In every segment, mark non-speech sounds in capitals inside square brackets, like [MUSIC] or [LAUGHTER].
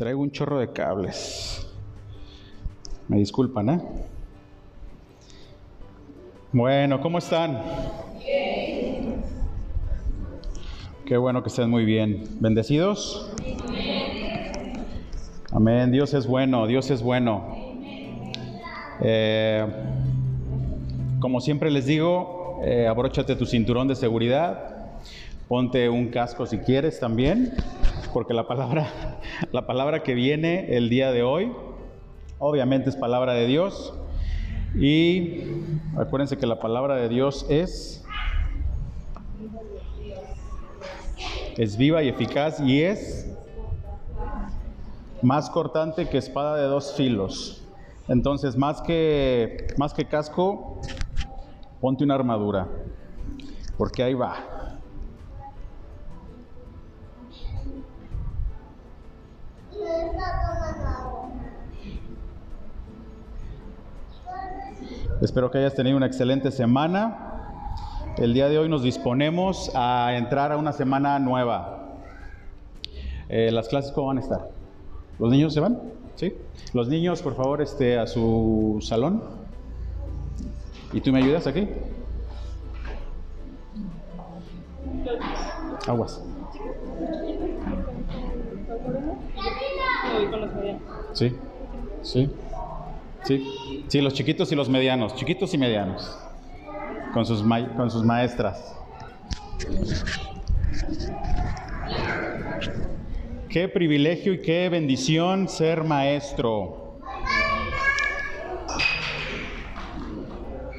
Traigo un chorro de cables. Me disculpan, ¿eh? Bueno, ¿cómo están? Qué bueno que estén muy bien. ¿Bendecidos? Amén. Dios es bueno, Dios es bueno. Eh, como siempre les digo, eh, abróchate tu cinturón de seguridad, ponte un casco si quieres también, porque la palabra, [LAUGHS] la palabra que viene el día de hoy, obviamente es palabra de Dios. Y acuérdense que la palabra de Dios es es viva y eficaz y es más cortante que espada de dos filos. Entonces, más que, más que casco, ponte una armadura, porque ahí va. Espero que hayas tenido una excelente semana. El día de hoy nos disponemos a entrar a una semana nueva. Eh, ¿Las clases cómo van a estar? ¿Los niños se van? ¿Sí? Los niños, por favor, este, a su salón. ¿Y tú me ayudas aquí? Aguas. Sí, sí, sí. Sí, los chiquitos y los medianos, chiquitos y medianos, con sus, con sus maestras. Qué privilegio y qué bendición ser maestro.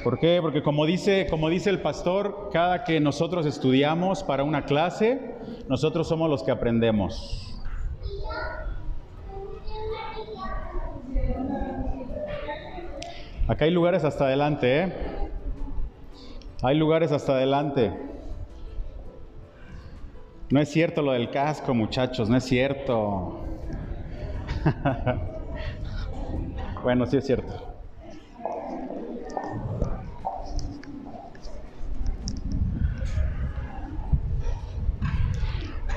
¿Por qué? Porque como dice, como dice el pastor, cada que nosotros estudiamos para una clase, nosotros somos los que aprendemos. Acá hay lugares hasta adelante, ¿eh? Hay lugares hasta adelante. No es cierto lo del casco, muchachos, no es cierto. [LAUGHS] bueno, sí es cierto.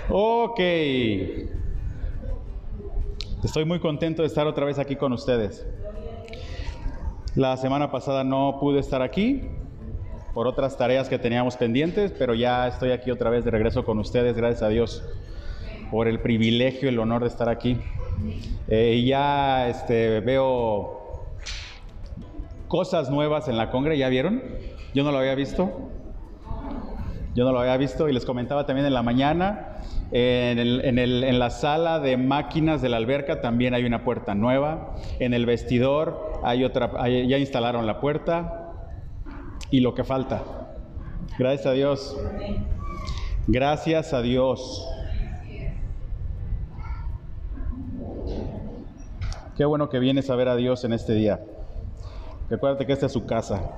Ok. Estoy muy contento de estar otra vez aquí con ustedes. La semana pasada no pude estar aquí por otras tareas que teníamos pendientes, pero ya estoy aquí otra vez de regreso con ustedes, gracias a Dios por el privilegio, el honor de estar aquí. Eh, ya este, veo cosas nuevas en la congre, ¿ya vieron? Yo no lo había visto. Yo no lo había visto y les comentaba también en la mañana, en, la sala de máquinas de la alberca también hay una puerta nueva. En el vestidor hay otra, ya instalaron la puerta y lo que falta. Gracias a Dios. Gracias a Dios. Qué bueno que vienes a ver a Dios en este día. Recuérdate que esta es su casa.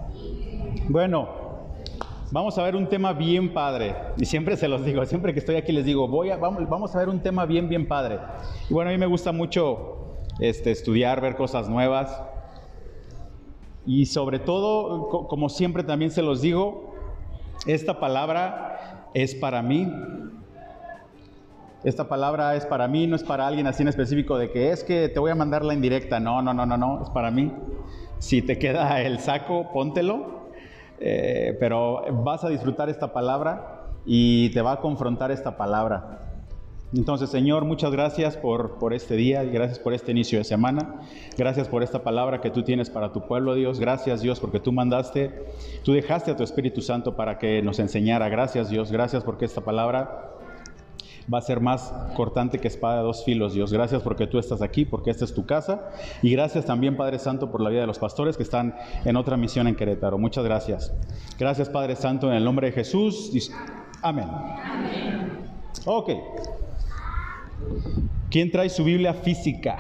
Bueno. Vamos a ver un tema bien padre. Y siempre se los digo, siempre que estoy aquí les digo, voy a, vamos, a ver un tema bien, bien padre. Y bueno, a mí me gusta mucho este, estudiar, ver cosas nuevas. Y sobre todo, como siempre también se los digo, esta palabra es para mí. Esta palabra es para mí, no es para alguien así en específico de que es que te voy a mandar la indirecta. No, no, no, no, no, es para mí. Si te queda el saco, póntelo eh, pero vas a disfrutar esta palabra y te va a confrontar esta palabra. Entonces, Señor, muchas gracias por, por este día y gracias por este inicio de semana. Gracias por esta palabra que tú tienes para tu pueblo, Dios. Gracias, Dios, porque tú mandaste, tú dejaste a tu Espíritu Santo para que nos enseñara. Gracias, Dios. Gracias porque esta palabra va a ser más cortante que espada de dos filos, Dios. Gracias porque tú estás aquí, porque esta es tu casa. Y gracias también, Padre Santo, por la vida de los pastores que están en otra misión en Querétaro. Muchas gracias. Gracias, Padre Santo, en el nombre de Jesús. Amén. Ok. ¿Quién trae su Biblia física?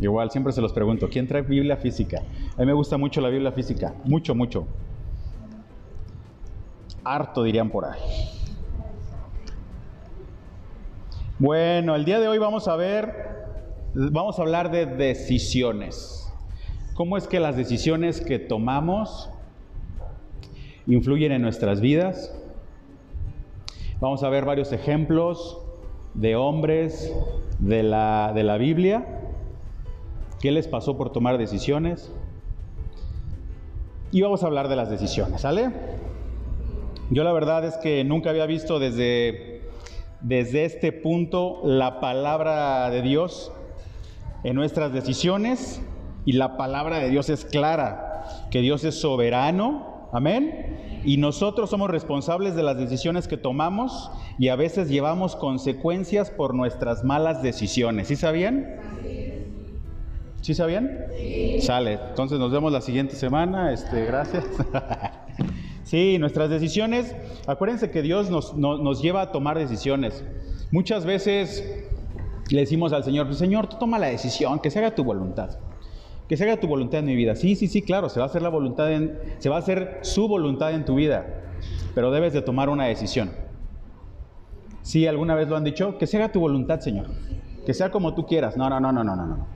Igual, siempre se los pregunto, ¿quién trae Biblia física? A mí me gusta mucho la Biblia física, mucho, mucho harto dirían por ahí. Bueno, el día de hoy vamos a ver, vamos a hablar de decisiones. ¿Cómo es que las decisiones que tomamos influyen en nuestras vidas? Vamos a ver varios ejemplos de hombres de la, de la Biblia. ¿Qué les pasó por tomar decisiones? Y vamos a hablar de las decisiones, ¿sale? Yo la verdad es que nunca había visto desde, desde este punto la palabra de Dios en nuestras decisiones y la palabra de Dios es clara, que Dios es soberano, amén, y nosotros somos responsables de las decisiones que tomamos y a veces llevamos consecuencias por nuestras malas decisiones. ¿Sí sabían? ¿Sí sabían? Sí. Sale. Entonces nos vemos la siguiente semana. Este, gracias. [LAUGHS] sí, nuestras decisiones, acuérdense que Dios nos, nos lleva a tomar decisiones. Muchas veces le decimos al Señor, Señor, tú toma la decisión, que se haga tu voluntad que se haga tu voluntad en mi vida. Sí, sí, sí, claro, se va a hacer la voluntad se va a hacer su voluntad en tu vida, pero debes de tomar una decisión. Sí, alguna vez lo han dicho, que se haga tu voluntad, Señor. Que sea como tú quieras. No, no, no, no, no, no, no.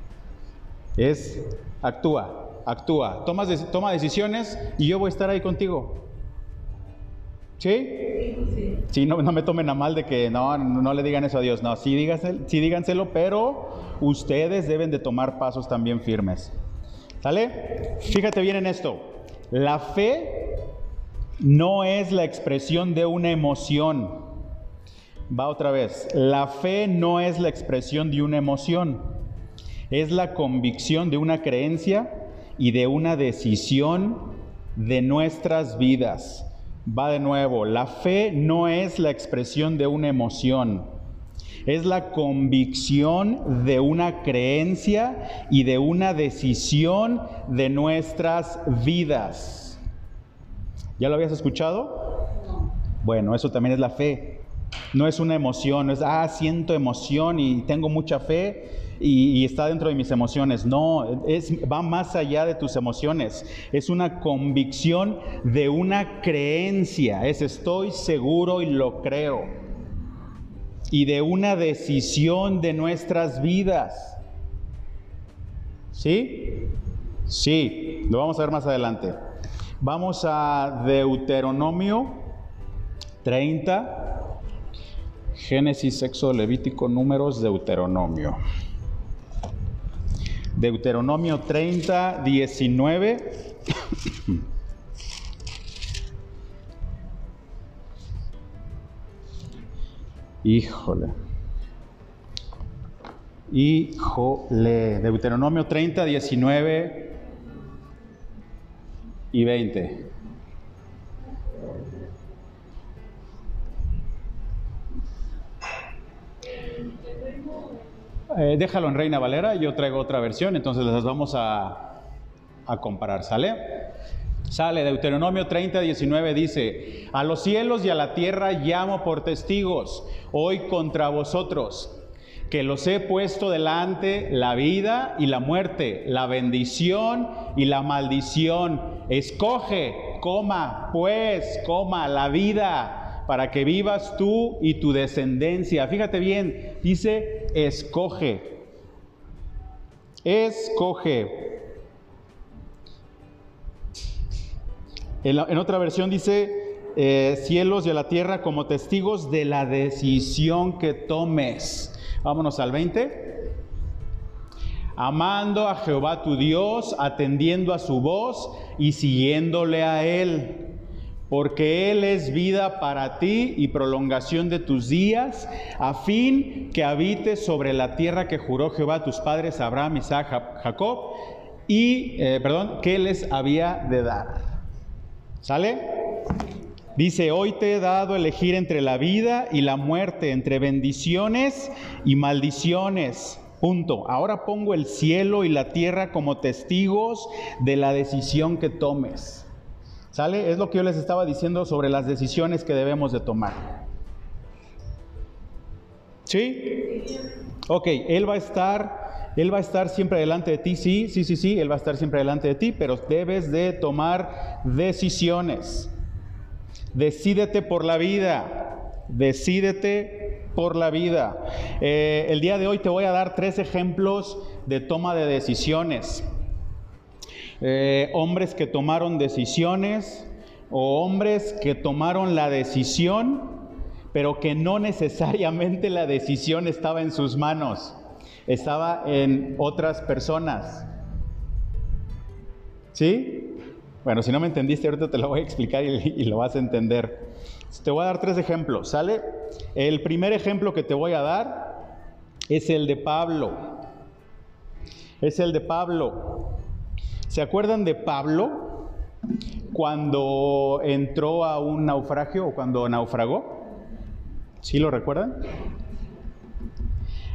Es actúa, actúa, toma decisiones y yo voy a estar ahí contigo. ¿Sí? Sí, no, no, me tomen a mal de que no, no le digan eso a Dios. No, sí, díganselo, sí díganselo, pero ustedes deben de tomar pasos también firmes. ¿Sale? Fíjate bien en esto. La fe no es la expresión de una emoción. Va otra vez. La fe no es la expresión de una emoción. Es la convicción de una creencia y de una decisión de nuestras vidas. Va de nuevo, la fe no es la expresión de una emoción, es la convicción de una creencia y de una decisión de nuestras vidas. ¿Ya lo habías escuchado? Bueno, eso también es la fe. No es una emoción, no es, ah, siento emoción y tengo mucha fe y, está dentro de mis emociones. No, es, va más allá de tus emociones. Es una convicción de una creencia. Es estoy seguro y lo creo. Y de una decisión de nuestras vidas. ¿Sí? Sí, lo vamos a ver más adelante. Vamos a Deuteronomio 30, Génesis, Sexo, Levítico, Números, Deuteronomio. Deuteronomio 30, 19. Híjole. Híjole. Deuteronomio 30, 19 y 20. Eh, déjalo en Reina Valera, yo traigo otra versión, entonces las vamos a, comparar, ¿sale? Sale, Deuteronomio 30, 19 dice, a los cielos y a la tierra llamo por testigos, hoy contra vosotros, que los he puesto delante la vida y la muerte, la bendición y la maldición. Escoge, coma, pues, coma, la vida para que vivas tú y tu descendencia. Fíjate bien, dice, escoge. Escoge. En, otra versión dice, eh, cielos y a la tierra como testigos de la decisión que tomes. Vámonos al 20. Amando a Jehová tu Dios, atendiendo a su voz y siguiéndole a Él porque Él es vida para ti y prolongación de tus días, a fin que habites sobre la tierra que juró Jehová a tus padres, Abraham, Isaac, Jacob, y, eh, perdón, que les había de dar. ¿Sale? Dice, hoy te he dado elegir entre la vida y la muerte, entre bendiciones y maldiciones. Punto. Ahora pongo el cielo y la tierra como testigos de la decisión que tomes. ¿Sale? Es lo que yo les estaba diciendo sobre las decisiones que debemos de tomar. ¿Sí? Ok, Él va a estar, Él va a estar siempre delante de ti, sí, sí, sí, sí, Él va a estar siempre delante de ti, pero debes de tomar decisiones. Decídete por la vida, decídete por la vida. Eh, el día de hoy te voy a dar tres ejemplos de toma de decisiones. Eh, hombres que tomaron decisiones o hombres que tomaron la decisión pero que no necesariamente la decisión estaba en sus manos, estaba en otras personas. ¿Sí? Bueno, si no me entendiste, ahorita te lo voy a explicar y, lo vas a entender. Te voy a dar tres ejemplos, ¿sale? El primer ejemplo que te voy a dar es el de Pablo. Es el de Pablo. ¿Se acuerdan de Pablo cuando entró a un naufragio o cuando naufragó? ¿Sí lo recuerdan?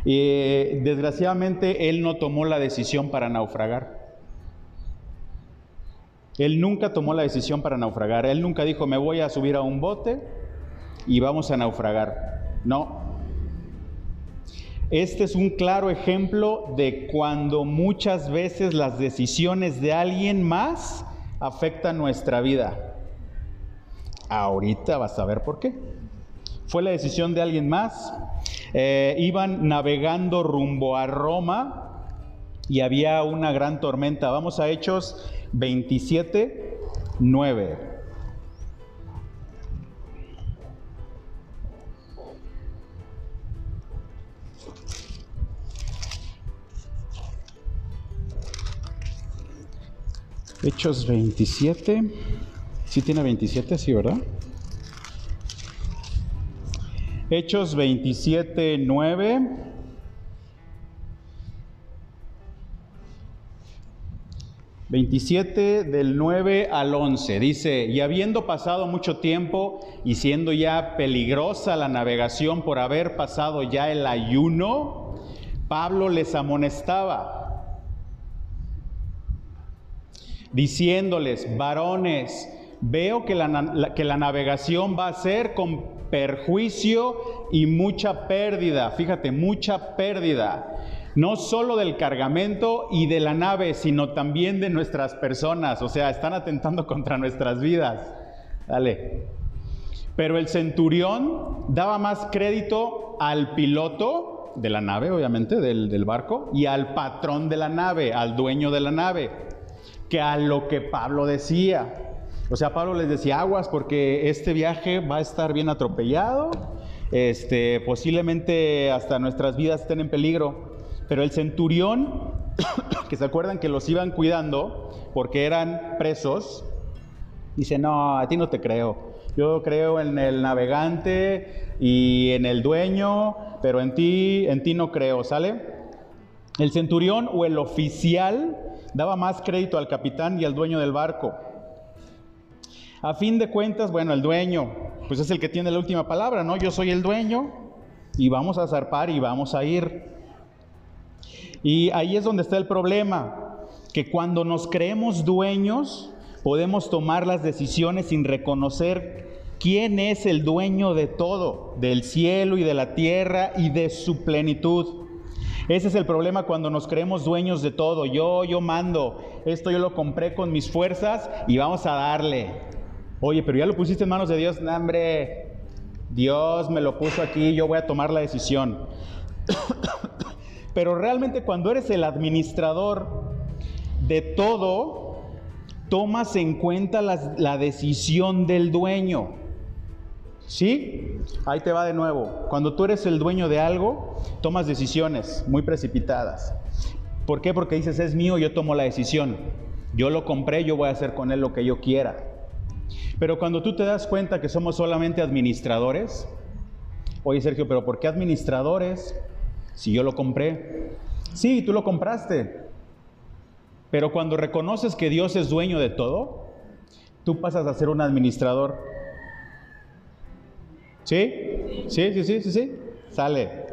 Y desgraciadamente él no tomó la decisión para naufragar. Él nunca tomó la decisión para naufragar. Él nunca dijo, me voy a subir a un bote y vamos a naufragar. No. Este es un claro ejemplo de cuando muchas veces las decisiones de alguien más afectan nuestra vida. Ahorita vas a ver por qué. Fue la decisión de alguien más. Eh, iban navegando rumbo a Roma y había una gran tormenta. Vamos a Hechos 27, 9. Hechos 27. Sí tiene 27, sí, ¿verdad? Hechos 27, 9. 27 del 9 al 11 dice, y habiendo pasado mucho tiempo y siendo ya peligrosa la navegación por haber pasado ya el ayuno, Pablo les amonestaba, diciéndoles, varones, veo que la, que la navegación va a ser con perjuicio y mucha pérdida, fíjate, mucha pérdida no solo del cargamento y de la nave, sino también de nuestras personas, o sea, están atentando [LAUGHS] contra nuestras vidas. Dale. Pero el centurión daba más crédito al piloto de la nave, obviamente, del, del barco, y al patrón de la nave, al dueño de la nave, que a lo que Pablo decía. O sea, Pablo les decía aguas porque este viaje va a estar bien atropellado, este, posiblemente hasta nuestras vidas estén en peligro. Pero el centurión, [COUGHS] que se acuerdan que los iban cuidando porque eran presos, dice, no, a ti no te creo. Yo creo en el navegante y en el dueño, pero en ti, en ti no creo, ¿sale? El centurión o el oficial daba más crédito al capitán y al dueño del barco. A fin de cuentas, bueno, el dueño, pues es el que tiene la última palabra, ¿no? Yo soy el dueño y vamos a zarpar y vamos a ir. Y ahí es donde está el problema, que cuando nos creemos dueños, podemos tomar las decisiones sin reconocer quién es el dueño de todo, del cielo y de la tierra y de su plenitud. Ese es el problema cuando nos creemos dueños de todo. Yo, yo mando. Esto yo lo compré con mis fuerzas y vamos a darle. Oye, pero ya lo pusiste en manos de Dios. No, hombre, Dios me lo puso aquí, yo voy a tomar la decisión. [COUGHS] Pero realmente cuando eres el administrador de todo, tomas en cuenta la, decisión del dueño. ¿Sí? Ahí te va de nuevo. Cuando tú eres el dueño de algo, tomas decisiones muy precipitadas. ¿Por qué? Porque dices, es mío, yo tomo la decisión. Yo lo compré, yo voy a hacer con él lo que yo quiera. Pero cuando tú te das cuenta que somos solamente administradores, oye Sergio, pero ¿por qué administradores? Si yo lo compré, sí, tú lo compraste. Pero cuando reconoces que Dios es dueño de todo, tú pasas a ser un administrador. ¿Sí? Sí, sí, sí, sí, sí. Sale.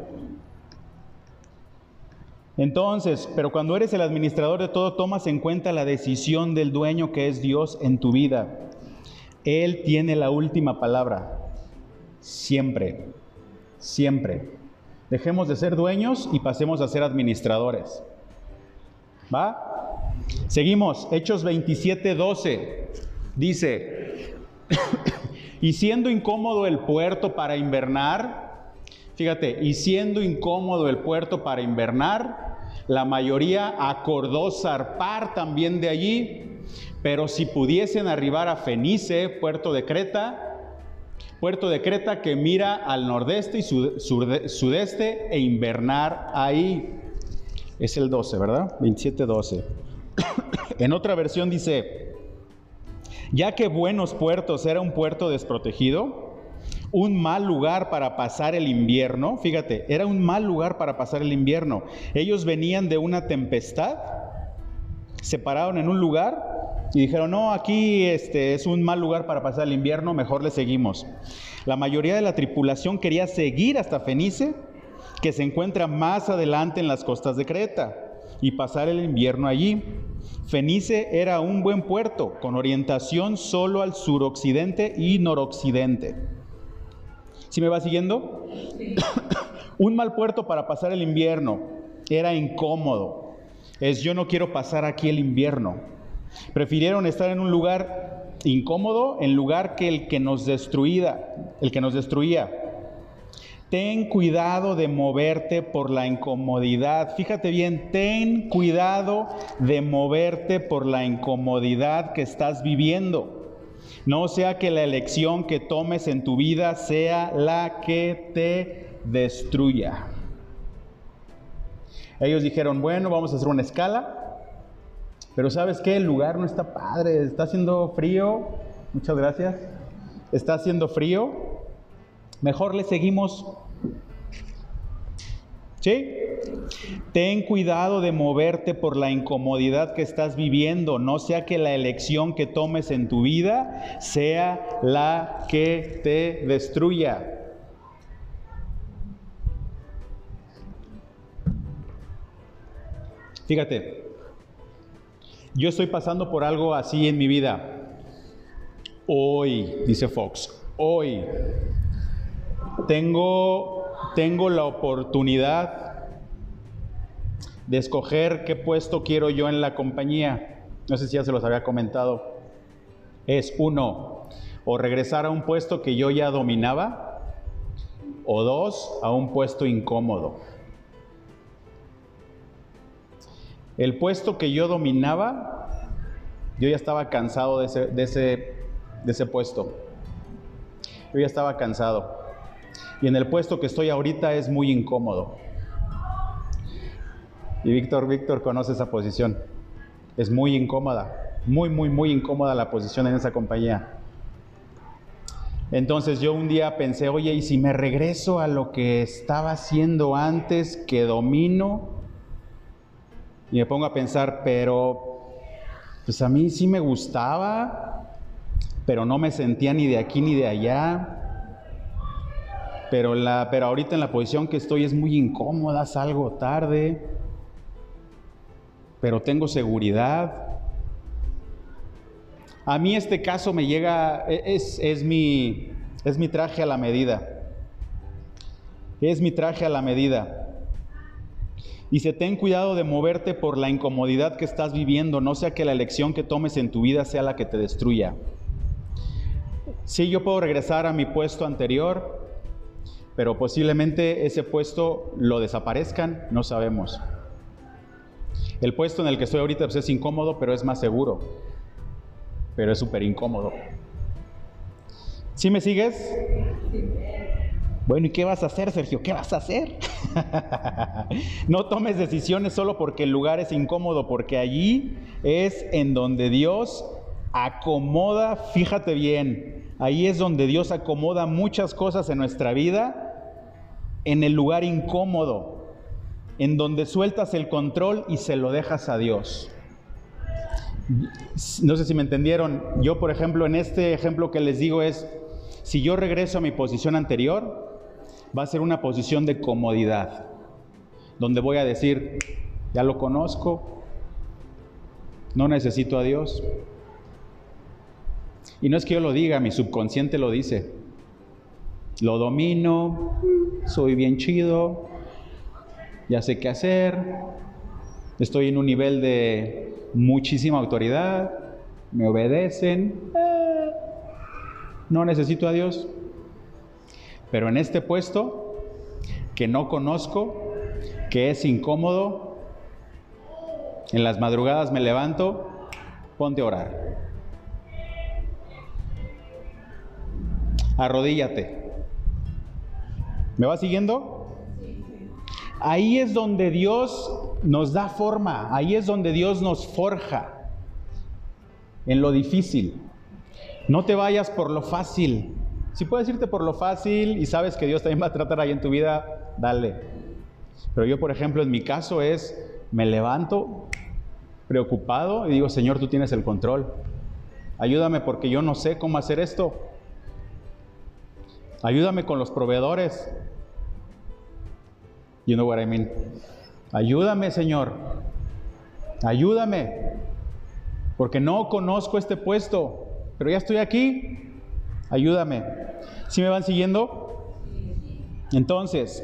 Entonces, pero cuando eres el administrador de todo, tomas en cuenta la decisión del dueño que es Dios en tu vida. Él tiene la última palabra. Siempre. Siempre. Dejemos de ser dueños y pasemos a ser administradores. ¿Va? Seguimos, Hechos 27, 12. Dice, y siendo incómodo el puerto para invernar, fíjate, y siendo incómodo el puerto para invernar, la mayoría acordó zarpar también de allí, pero si pudiesen arribar a Fenice, puerto de Creta, Puerto de Creta que mira al nordeste y sudeste e invernar ahí. Es el 12, ¿verdad? 27-12. [COUGHS] en otra versión dice, ya que Buenos Puertos era un puerto desprotegido, un mal lugar para pasar el invierno, fíjate, era un mal lugar para pasar el invierno. Ellos venían de una tempestad, se pararon en un lugar y dijeron, no, aquí este es un mal lugar para pasar el invierno, mejor le seguimos. La mayoría de la tripulación quería seguir hasta Fenice, que se encuentra más adelante en las costas de Creta, y pasar el invierno allí. Fenice era un buen puerto, con orientación solo al suroccidente y noroccidente. ¿Sí me va siguiendo? un mal puerto para pasar el invierno. Era incómodo. Es yo no quiero pasar aquí el invierno. Prefirieron estar en un lugar incómodo en lugar que el que nos destruía, el que nos destruía. Ten cuidado de moverte por la incomodidad. Fíjate bien, ten cuidado de moverte por la incomodidad que estás viviendo. No sea que la elección que tomes en tu vida sea la que te destruya. Ellos dijeron, bueno, vamos a hacer una escala, pero ¿sabes qué? El lugar no está padre, está haciendo frío. Muchas gracias. Está haciendo frío Mejor le seguimos. ¿Sí? Ten cuidado de moverte por la incomodidad que estás viviendo, no sea que la elección que tomes en tu vida sea la que te destruya. Fíjate, yo estoy pasando por algo así en mi vida. Hoy, dice Fox, hoy tengo, tengo la oportunidad de escoger qué puesto quiero yo en la compañía. No sé si ya se los había comentado. Es uno, o regresar a un puesto que yo ya dominaba, o dos, a un puesto incómodo. El puesto que yo dominaba, yo ya estaba cansado de ese, de ese, de ese puesto. Yo ya estaba cansado y en el puesto que estoy ahorita es muy incómodo. Y Víctor, Víctor conoce esa posición. Es muy incómoda, muy, muy, muy incómoda la posición en esa compañía. Entonces yo un día pensé, oye, ¿y si me regreso a lo que estaba haciendo antes, que domino? Y me pongo a pensar, pero, pues a mí sí me gustaba, pero no me sentía ni de aquí ni de allá pero, la, pero ahorita en la posición que estoy es muy incómoda, salgo tarde, pero tengo seguridad. A mí este caso me llega, e, es, es, mi, es mi traje a la medida. Es mi traje a la medida. Dice, ten cuidado de moverte por la incomodidad que estás viviendo, no sea que la elección que tomes en tu vida sea la que te destruya. Sí, yo puedo regresar a mi puesto anterior, pero posiblemente ese puesto lo desaparezcan, no sabemos. El puesto en el que estoy ahorita pues, es incómodo, pero es más seguro, pero es súper incómodo. ¿Sí me sigues? Bueno, ¿y qué vas a hacer, Sergio? ¿Qué vas a hacer? [LAUGHS] no tomes decisiones solo porque el lugar es incómodo, porque allí es en donde Dios acomoda, fíjate bien, ahí es donde Dios acomoda muchas cosas en nuestra vida en el lugar incómodo, en donde sueltas el control y se lo dejas a Dios. No sé si me entendieron. Yo, por ejemplo, en este ejemplo que les digo es, si yo regreso a mi posición anterior, va a ser una posición de comodidad, donde voy a decir, ya lo conozco, no necesito a Dios. Y no es que yo lo diga, mi subconsciente lo dice. Lo domino, soy bien chido, ya sé qué hacer, estoy en un nivel de muchísima autoridad, me obedecen, no necesito a Dios. Pero en este puesto que no conozco, que es incómodo, en las madrugadas me levanto, ponte a orar. Arrodíllate. ¿Me va siguiendo? Ahí es donde Dios nos da forma, ahí es donde Dios nos forja, en lo difícil. No te vayas por lo fácil. Si puedes irte por lo fácil y sabes que Dios también va a tratar ahí en tu vida, dale. Pero yo, por ejemplo, en mi caso es, me levanto preocupado y digo, Señor, tú tienes el control. Ayúdame porque yo no sé cómo hacer esto. Ayúdame con los proveedores. You know what I mean. Ayúdame, Señor. Ayúdame. Porque no conozco este puesto, pero ya estoy aquí. Ayúdame. ¿Sí me van siguiendo? Entonces,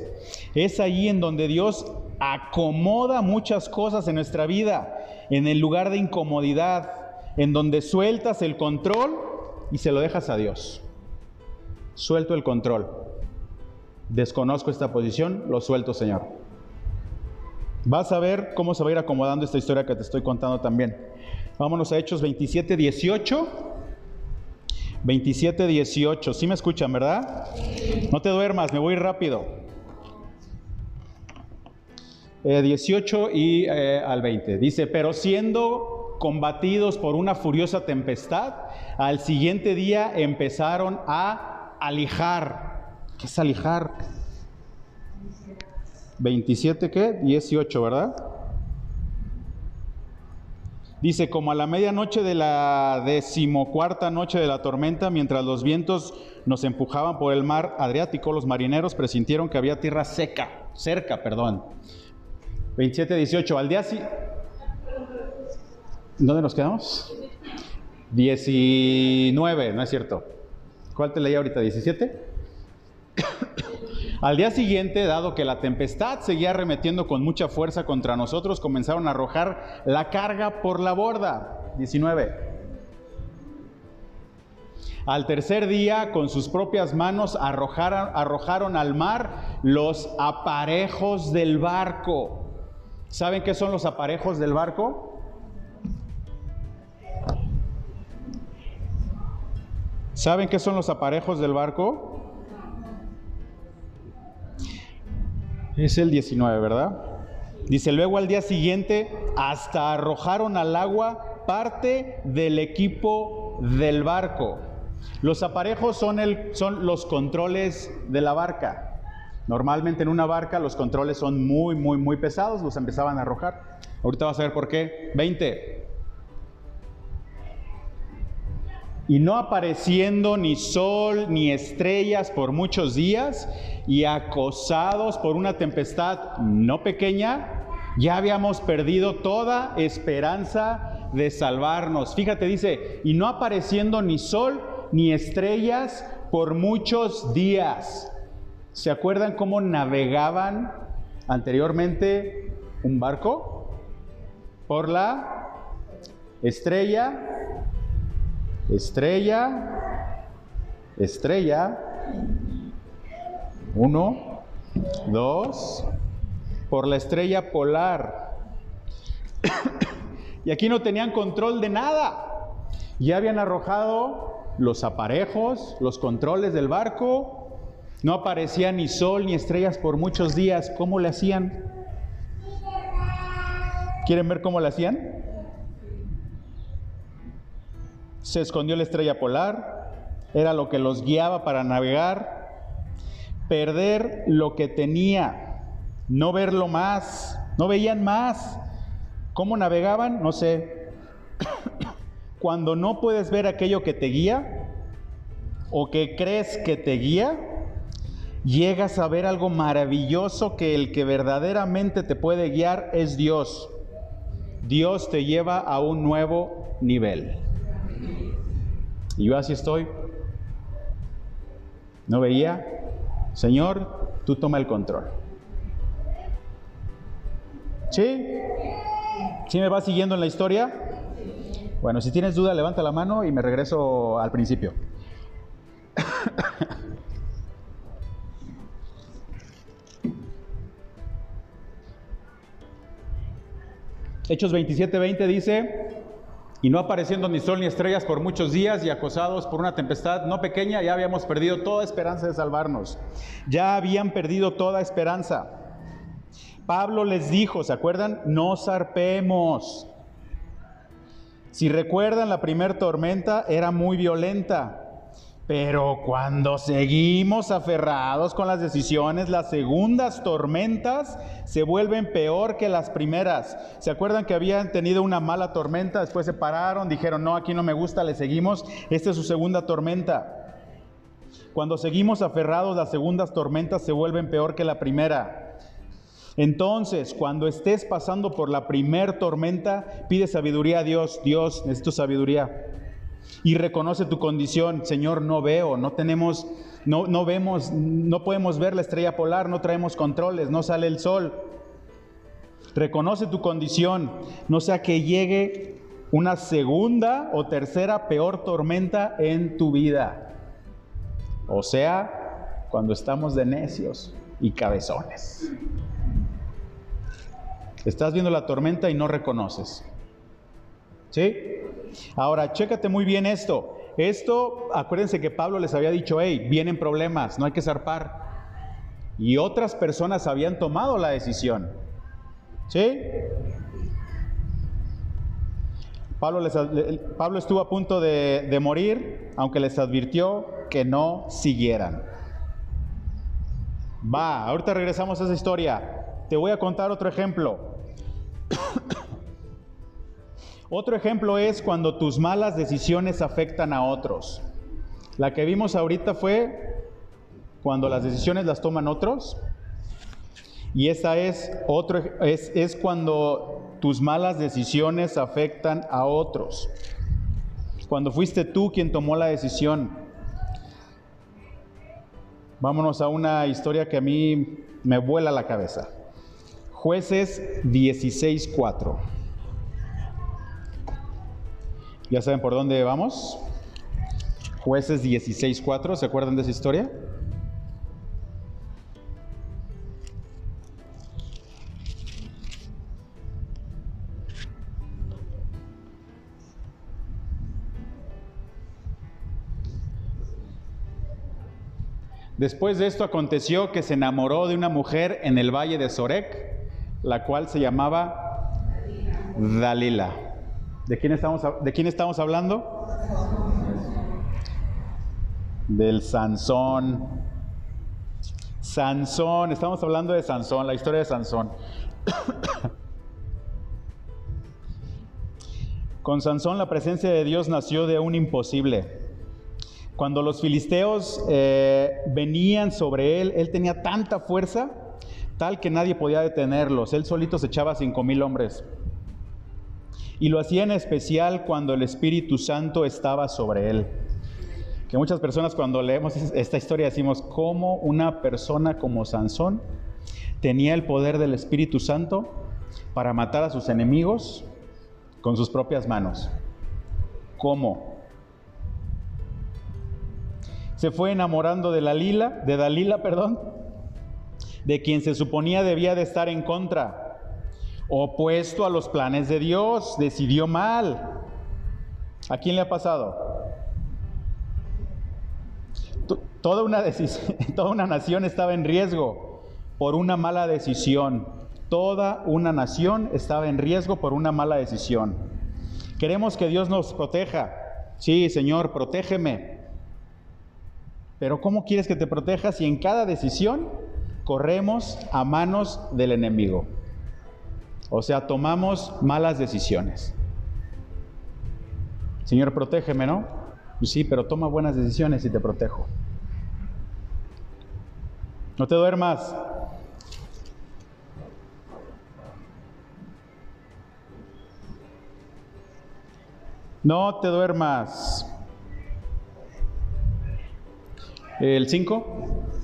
es ahí en donde Dios acomoda muchas cosas en nuestra vida, en el lugar de incomodidad, en donde sueltas el control y se lo dejas a Dios. Suelto el control. Desconozco esta posición, lo suelto, Señor. Vas a ver cómo se va a ir acomodando esta historia que te estoy contando también. Vámonos a Hechos 27, 18. 27, 18. ¿Sí me escuchan, verdad? No te duermas, me voy rápido. 18 eh, y eh, al 20. Dice, pero siendo combatidos por una furiosa tempestad, al siguiente día empezaron a alijar. ¿Qué es alijar? 27 qué? 18, ¿verdad? Dice, como a la medianoche de la decimocuarta noche de la tormenta, mientras los vientos nos empujaban por el mar Adriático, los marineros presintieron que había tierra seca, cerca, perdón. 27, 18. Al día ¿Dónde nos quedamos? 19, no es cierto. ¿Cuál te leí ahorita? ¿17? Al día siguiente, dado que la tempestad seguía arremetiendo con mucha fuerza contra nosotros, comenzaron a arrojar la carga por la borda. 19. Al tercer día, con sus propias manos, arrojaron, arrojaron al mar los aparejos del barco. ¿Saben qué son los aparejos del barco? ¿Saben qué son los aparejos del barco? Es el 19, ¿verdad? Dice, luego al día siguiente hasta arrojaron al agua parte del equipo del barco. Los aparejos son, el, son los controles de la barca. Normalmente en una barca los controles son muy, muy, muy pesados, los empezaban a arrojar. Ahorita vas a ver por qué. 20. Y no apareciendo ni sol ni estrellas por muchos días, y acosados por una tempestad no pequeña, ya habíamos perdido toda esperanza de salvarnos. Fíjate, dice, y no apareciendo ni sol ni estrellas por muchos días. ¿Se acuerdan cómo navegaban anteriormente un barco? Por la estrella estrella, estrella, uno, dos, por la estrella polar. y aquí no tenían control de nada. Ya habían arrojado los aparejos, los controles del barco. No aparecía ni sol ni estrellas por muchos días. ¿Cómo le hacían? ¿Quieren ver cómo le hacían? Se escondió la estrella polar, era lo que los guiaba para navegar, perder lo que tenía, no verlo más, no veían más. ¿Cómo navegaban? No sé. [COUGHS] Cuando no puedes ver aquello que te guía o que crees que te guía, llegas a ver algo maravilloso que el que verdaderamente te puede guiar es Dios. Dios te lleva a un nuevo nivel. Y yo así estoy. No veía. Señor, tú toma el control. ¿Sí? ¿Sí me vas siguiendo en la historia? Bueno, si tienes duda, levanta la mano y me regreso al principio. [COUGHS] Hechos 27:20 dice, Y no apareciendo ni sol ni estrellas por muchos días y acosados por una tempestad no pequeña, ya habíamos perdido toda esperanza de salvarnos. Ya habían perdido toda esperanza. Pablo les dijo, ¿se acuerdan? No zarpemos. Si recuerdan, la primera tormenta era muy violenta. Pero cuando seguimos aferrados con las decisiones, las segundas tormentas se vuelven peor que las primeras. ¿Se acuerdan que habían tenido una mala tormenta? Después se pararon, dijeron, no, aquí no me gusta, le seguimos. Esta es su segunda tormenta. Cuando seguimos aferrados, las segundas tormentas se vuelven peor que la primera. Entonces, cuando estés pasando por la primer tormenta, pide sabiduría a Dios. Dios, necesito sabiduría y reconoce tu condición, Señor, no veo, no tenemos, no, no vemos, no podemos ver la estrella polar, no traemos controles, no sale el sol. Reconoce tu condición, no sea que llegue una segunda o tercera peor tormenta en tu vida. O sea, cuando estamos de necios y cabezones. Estás viendo la tormenta y no reconoces. ¿Sí? Ahora, chécate muy bien esto. Esto, acuérdense que Pablo les había dicho, hey, vienen problemas, no hay que zarpar. Y otras personas habían tomado la decisión. ¿Sí? Pablo, Pablo estuvo a punto de, de morir, aunque les advirtió que no siguieran. Va, ahorita regresamos a esa historia. Te voy a contar otro ejemplo. Otro ejemplo es cuando tus malas decisiones afectan a otros. La que vimos ahorita fue cuando las decisiones las toman otros. Y esa es, otro, es, es cuando tus malas decisiones afectan a otros. Cuando fuiste tú quien tomó la decisión. Vámonos a una historia que a mí me vuela la cabeza. Jueces 16.4. ¿Ya saben por dónde vamos? Jueces 16.4, ¿se acuerdan de esa historia? Después de esto aconteció que se enamoró de una mujer en el valle de Sorek, la cual se llamaba Dalila. ¿De quién estamos, de quién estamos hablando? Del Sansón. Sansón, estamos hablando de Sansón, la historia de Sansón. [COUGHS] Con Sansón la presencia de Dios nació de un imposible. Cuando los filisteos eh, venían sobre él, él tenía tanta fuerza, tal que nadie podía detenerlos. Él solito se echaba cinco mil hombres. Y lo hacía en especial cuando el Espíritu Santo estaba sobre él. Que muchas personas cuando leemos esta historia decimos, ¿cómo una persona como Sansón tenía el poder del Espíritu Santo para matar a sus enemigos con sus propias manos? ¿Cómo? Se fue enamorando de Dalila, de Dalila, [LAUGHS] perdón, de quien se suponía debía de estar en contra opuesto a los planes de Dios, decidió mal. ¿A quién le ha pasado? Toda una, [LAUGHS] toda una nación estaba en riesgo por una mala decisión. Toda una nación estaba en riesgo por una mala decisión. Queremos que Dios nos proteja. Sí, Señor, protégeme. Pero ¿cómo quieres que te proteja si en cada decisión corremos a manos del enemigo? O sea, tomamos malas decisiones. Señor, protégeme, ¿no? Pues sí, pero toma buenas decisiones y te protejo. No te duermas. No te duermas. El 5.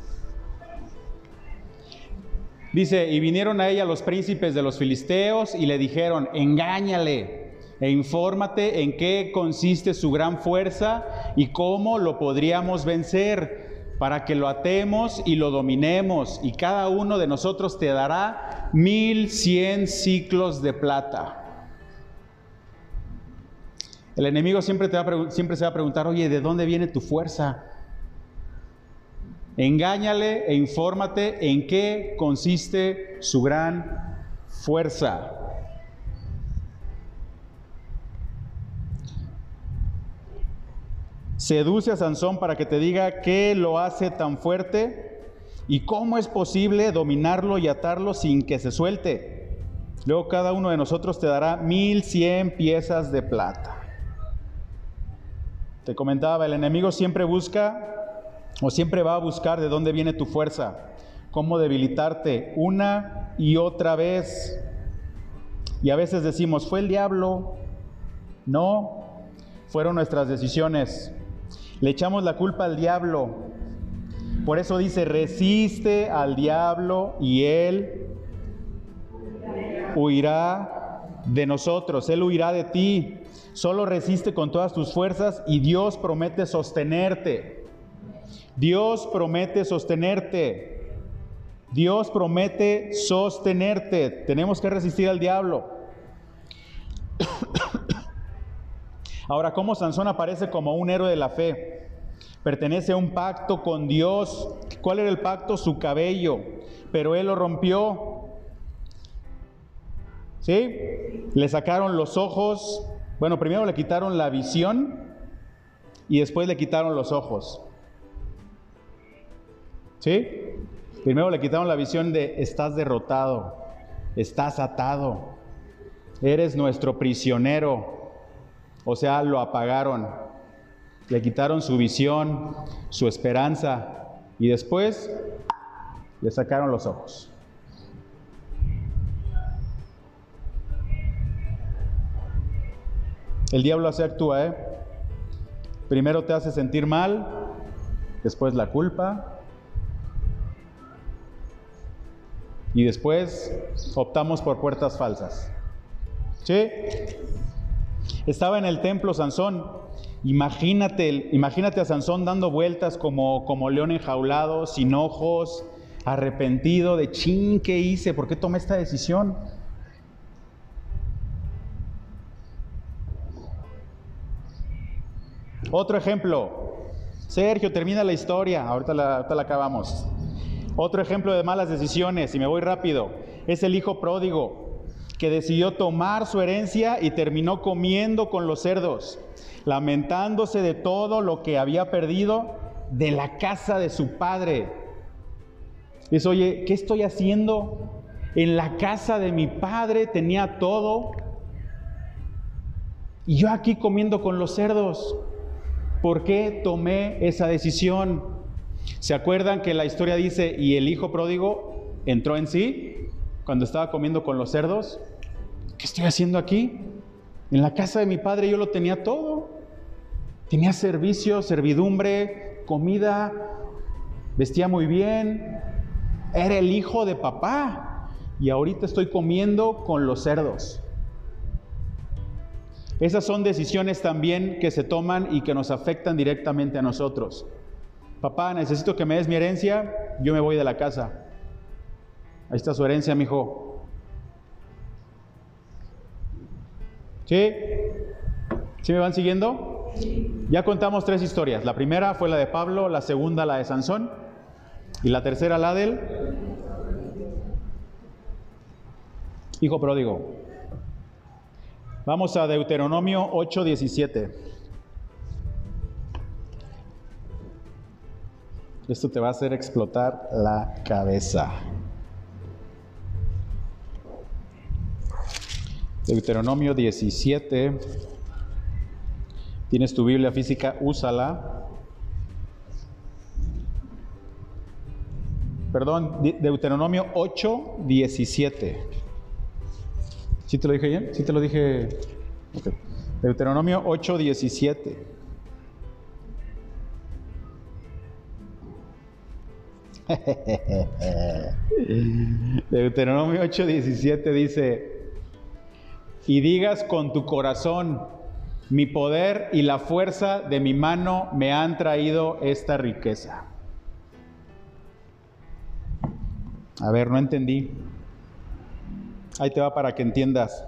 Dice, y vinieron a ella los príncipes de los filisteos y le dijeron, engáñale e infórmate en qué consiste su gran fuerza y cómo lo podríamos vencer para que lo atemos y lo dominemos y cada uno de nosotros te dará mil cien ciclos de plata. El enemigo siempre, se va a preguntar, oye, ¿de dónde viene tu fuerza? Engáñale e infórmate en qué consiste su gran fuerza. Seduce a Sansón para que te diga qué lo hace tan fuerte y cómo es posible dominarlo y atarlo sin que se suelte. Luego cada uno de nosotros te dará mil cien piezas de plata. Te comentaba, el enemigo siempre busca o siempre va a buscar de dónde viene tu fuerza, cómo debilitarte una y otra vez. Y a veces decimos, fue el diablo. No, fueron nuestras decisiones. Le echamos la culpa al diablo. Por eso dice, resiste al diablo y él huirá de nosotros, él huirá de ti. Solo resiste con todas tus fuerzas y Dios promete sostenerte. Dios promete sostenerte. Dios promete sostenerte. Tenemos que resistir al diablo. [COUGHS] Ahora, ¿cómo Sansón aparece como un héroe de la fe? Pertenece a un pacto con Dios. ¿Cuál era el pacto? Su cabello. Pero él lo rompió. ¿Sí? Le sacaron los ojos, bueno, primero le quitaron la visión y después le quitaron los ojos. ¿Sí? Primero le quitaron la visión de estás derrotado, estás atado, eres nuestro prisionero. O sea, lo apagaron, le quitaron su visión, su esperanza y después le sacaron los ojos. El diablo así actúa, ¿eh? Primero te hace sentir mal, después la culpa, y después optamos por puertas falsas. ¿Sí? Estaba en el templo Sansón. Imagínate, imagínate a Sansón dando vueltas como, como león enjaulado, sin ojos, arrepentido de chin, ¿qué hice? ¿Por qué tomé esta decisión? Otro ejemplo. Sergio, termina la historia. Ahorita la, acabamos. Otro ejemplo de malas decisiones, y me voy rápido, es el hijo pródigo, que decidió tomar su herencia y terminó comiendo con los cerdos, lamentándose de todo lo que había perdido de la casa de su padre. Dice, oye, ¿qué estoy haciendo? En la casa de mi padre tenía todo. Y yo aquí comiendo con los cerdos. ¿Por qué tomé esa decisión? ¿Se acuerdan que la historia dice, y el hijo pródigo entró en sí cuando estaba comiendo con los cerdos? ¿Qué estoy haciendo aquí? En la casa de mi padre yo lo tenía todo. Tenía servicio, servidumbre, comida, vestía muy bien, era el hijo de papá y ahorita estoy comiendo con los cerdos. Esas son decisiones también que se toman y que nos afectan directamente a nosotros. Papá, necesito que me des mi herencia, yo me voy de la casa. Ahí está su herencia, mi hijo. ¿Sí? ¿Sí me van siguiendo? Ya contamos tres historias. La primera fue la de Pablo, la segunda la de Sansón y la tercera la del hijo pródigo. Vamos a Deuteronomio 8:17. Esto te va a hacer explotar la cabeza. Deuteronomio 17. Tienes tu Biblia física, úsala. Perdón, Deuteronomio 8, 17. ¿Sí te lo dije bien? ¿Sí te lo dije? Deuteronomio 8, 17. [LAUGHS] Deuteronomio 8, 17 dice, y digas con tu corazón, mi poder y la fuerza de mi mano me han traído esta riqueza. A ver, no entendí. Ahí te va para que entiendas.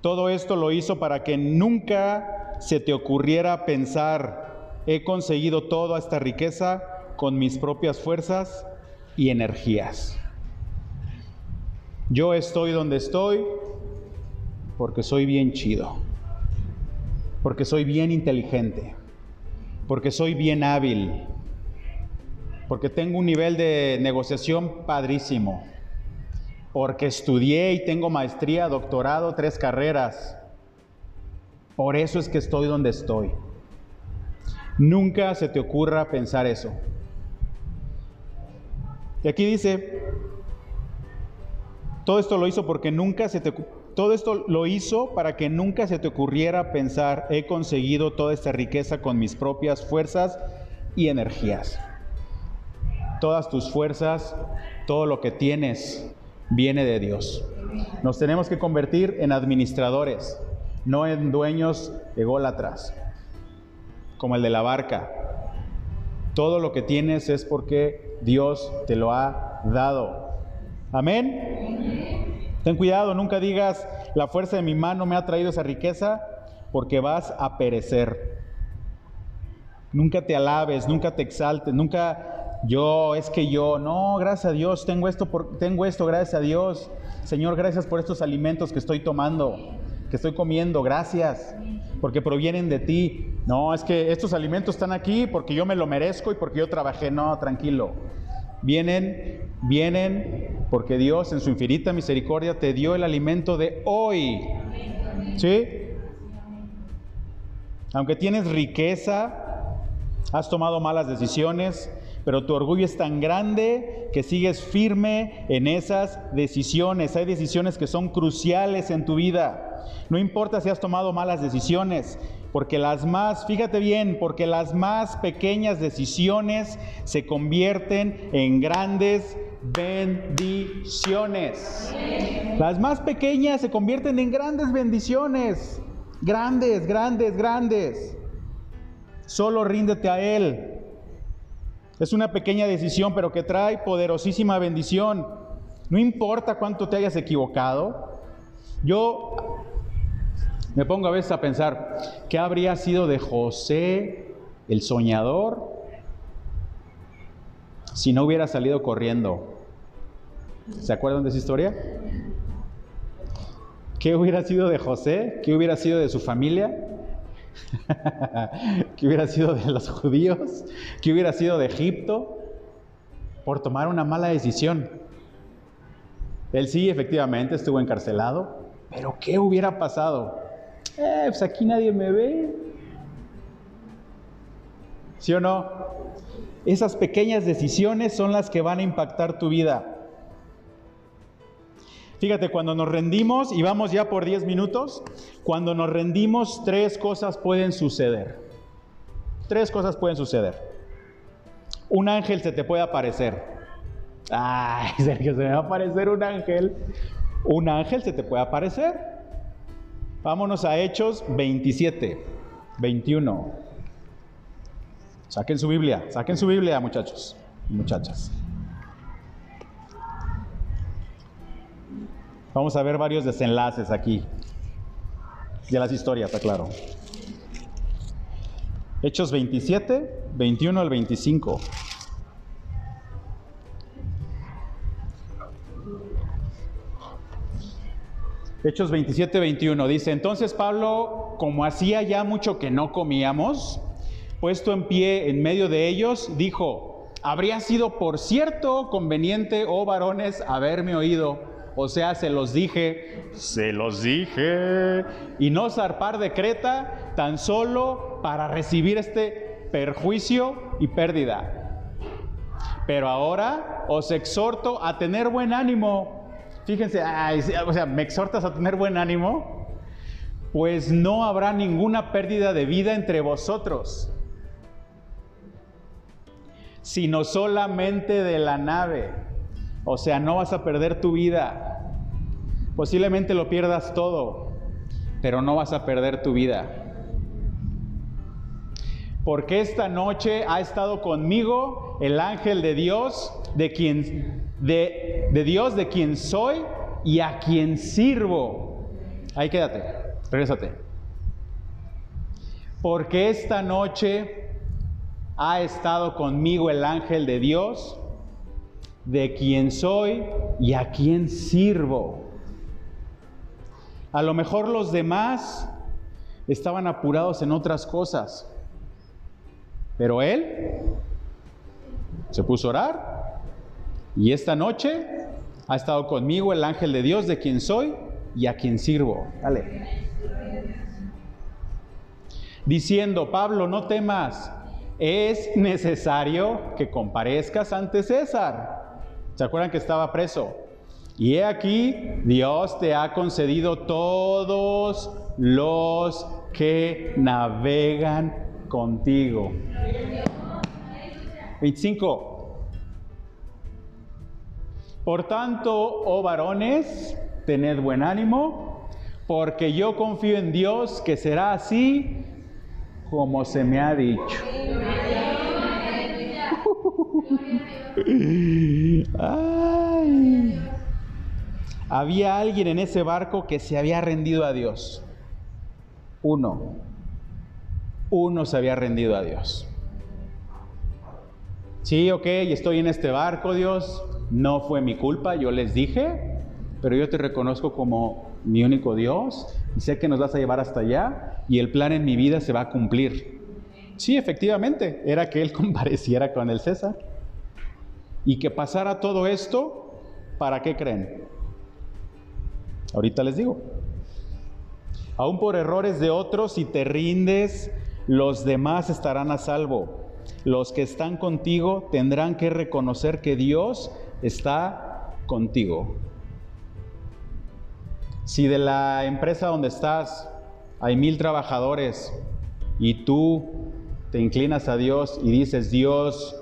Todo esto lo hizo para que nunca se te ocurriera pensar, he conseguido toda esta riqueza con mis propias fuerzas y energías. Yo estoy donde estoy porque soy bien chido, porque soy bien inteligente, porque soy bien hábil, porque tengo un nivel de negociación padrísimo, porque estudié y tengo maestría, doctorado, tres carreras. Por eso es que estoy donde estoy. Nunca se te ocurra pensar eso. Y aquí dice, todo esto lo hizo porque nunca se te todo esto lo hizo para que nunca se te ocurriera pensar, he conseguido toda esta riqueza con mis propias fuerzas y energías. Todas tus fuerzas, todo lo que tienes, viene de Dios. Nos tenemos que convertir en administradores, no en dueños ególatras, como el de la barca. Todo lo que tienes es porque Dios te lo ha dado. Amén. Ten cuidado, nunca digas, la fuerza de mi mano me ha traído esa riqueza, porque vas a perecer. Nunca te alabes, nunca te exaltes, nunca yo, es que yo, no, gracias a Dios, tengo esto, tengo esto, gracias a Dios. Señor, gracias por estos alimentos que estoy tomando, que estoy comiendo, gracias, porque provienen de ti. No, es que estos alimentos están aquí porque yo me lo merezco y porque yo trabajé. No, tranquilo. Vienen, vienen porque Dios en su infinita misericordia te dio el alimento de hoy. ¿Sí? Aunque tienes riqueza, has tomado malas decisiones, pero tu orgullo es tan grande que sigues firme en esas decisiones. Hay decisiones que son cruciales en tu vida. No importa si has tomado malas decisiones, porque las más, fíjate bien, porque las más pequeñas decisiones se convierten en grandes bendiciones. Las más pequeñas se convierten en grandes bendiciones. Grandes, grandes, grandes. Solo ríndete a Él. Es una pequeña decisión, pero que trae poderosísima bendición. No importa cuánto te hayas equivocado. Yo me pongo a veces a pensar, ¿qué habría sido de José, el soñador, si no hubiera salido corriendo? ¿Se acuerdan de esa historia? ¿Qué hubiera sido de José? ¿Qué hubiera sido de su familia? [LAUGHS] ¿Qué hubiera sido de los judíos? ¿Qué hubiera sido de Egipto? Por tomar una mala decisión. Él sí, efectivamente, estuvo encarcelado, pero ¿qué hubiera pasado? Eh, pues aquí nadie me ve. ¿Sí o no? Esas pequeñas decisiones son las que van a impactar tu vida. Fíjate, cuando nos rendimos, y vamos ya por 10 minutos, cuando nos rendimos, tres cosas pueden suceder. Tres cosas pueden suceder. Un ángel se te puede aparecer. Ay, [LAUGHS] Sergio, se me va a aparecer un ángel. Un ángel se te puede aparecer. Vámonos a Hechos 27, 21. Saquen su Biblia, saquen su Biblia, muchachos y muchachas. Vamos a ver varios desenlaces aquí de las historias, está claro. Hechos 27, 21 al 25. Hechos 27, 21 dice, entonces Pablo, como hacía ya mucho que no comíamos, puesto en pie en medio de ellos, dijo, habría sido por cierto conveniente, oh varones, haberme oído o sea, se los dije, se los dije, y no zarpar de Creta tan solo para recibir este perjuicio y pérdida. Pero ahora os exhorto a tener buen ánimo. Fíjense, o sea, ¿me exhortas a tener buen ánimo? Pues no habrá ninguna pérdida de vida entre vosotros, sino solamente de la nave. O sea, no vas a perder tu vida. Posiblemente lo pierdas todo, pero no vas a perder tu vida. Porque esta noche ha estado conmigo el ángel de Dios, de quien de, de Dios de quien soy y a quien sirvo. Ahí quédate, regrésate. Porque esta noche ha estado conmigo el ángel de Dios, de quien soy y a quien sirvo. A lo mejor los demás estaban apurados en otras cosas, pero él se puso a orar y esta noche ha estado conmigo el ángel de Dios de quien soy y a quien sirvo. Dale. Diciendo, Pablo, no temas, es necesario que comparezcas ante César. ¿Se acuerdan que estaba preso? Y he aquí, Dios te ha concedido todos los que navegan contigo. 25. Por tanto, oh varones, tened buen ánimo, porque yo confío en Dios que será así como se me ha dicho. Había alguien en ese barco que se había rendido a Dios. Uno. Uno se había rendido a Dios. Sí, ok, estoy en este barco, Dios. No fue mi culpa, yo les dije, pero yo te reconozco como mi único Dios y sé que nos vas a llevar hasta allá y el plan en mi vida se va a cumplir. Sí, efectivamente, era que él [LAUGHS] compareciera con el César y que pasara todo esto, ¿para qué creen? Ahorita les digo. Aún por errores de otros, si te rindes, los demás estarán a salvo los que están contigo tendrán que reconocer que Dios está contigo. Si de la empresa donde estás hay mil trabajadores y tú te inclinas a Dios y dices, Dios,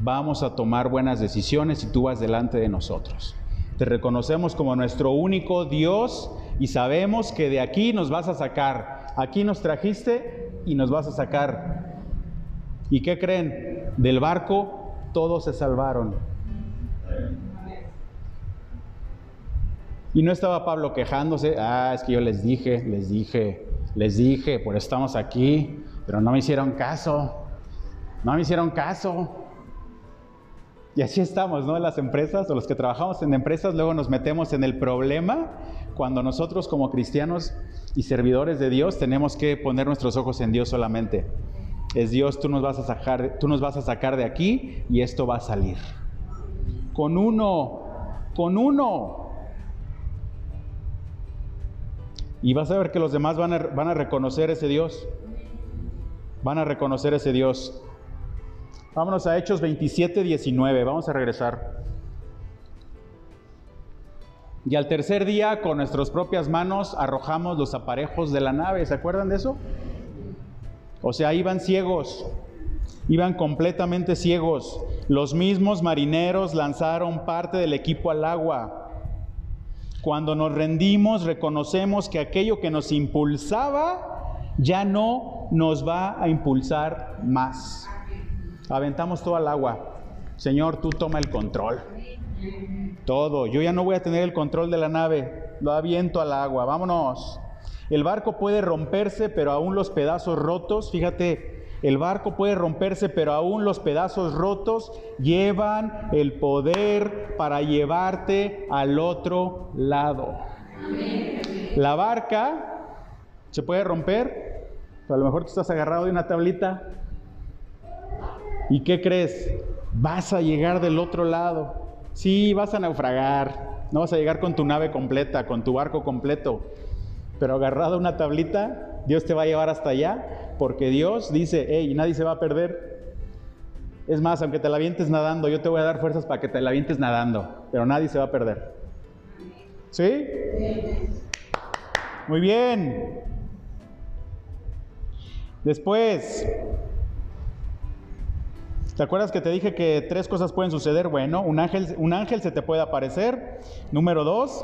vamos a tomar buenas decisiones y tú vas delante de nosotros. Te reconocemos como nuestro único Dios y sabemos que de aquí nos vas a sacar. Aquí nos trajiste y nos vas a sacar. ¿Y qué creen? Del barco todos se salvaron. Y no estaba Pablo quejándose, ah, es que yo les dije, les dije, les dije, por eso estamos aquí, pero no me hicieron caso, no me hicieron caso. Y así estamos, ¿no? Las empresas o los que trabajamos en empresas, luego nos metemos en el problema cuando nosotros como cristianos y servidores de Dios tenemos que poner nuestros ojos en Dios solamente es Dios, tú nos vas a sacar, tú nos vas a sacar de aquí y esto va a salir. Con uno, con uno. Y vas a ver que los demás van a, reconocer ese Dios. Van a reconocer ese Dios. Vámonos a Hechos 27, 19. Vamos a regresar. Y al tercer día, con nuestras propias manos, arrojamos los aparejos de la nave. ¿Se acuerdan de eso? O sea, iban ciegos, iban completamente ciegos. Los mismos marineros lanzaron parte del equipo al agua. Cuando nos rendimos, reconocemos que aquello que nos impulsaba ya no nos va a impulsar más. Aventamos todo al agua. Señor, tú toma el control. Todo. Yo ya no voy a tener el control de la nave. Lo aviento al agua. Vámonos. El barco puede romperse, pero aún los pedazos rotos, fíjate, el barco puede romperse, pero aún los pedazos rotos llevan el poder para llevarte al otro lado. La barca se puede romper, pero a lo mejor tú estás agarrado de una tablita. ¿Y qué crees? Vas a llegar del otro lado. Sí, vas a naufragar. No vas a llegar con tu nave completa, con tu barco completo pero agarrado a una tablita, Dios te va a llevar hasta allá, porque Dios dice, hey, nadie se va a perder. Es más, aunque te la vientes nadando, yo te voy a dar fuerzas para que te la vientes nadando, pero nadie se va a perder. ¿Sí? Muy bien. Después, ¿Te acuerdas que te dije que tres cosas pueden suceder? Bueno, un ángel, un ángel se te puede aparecer. Número dos,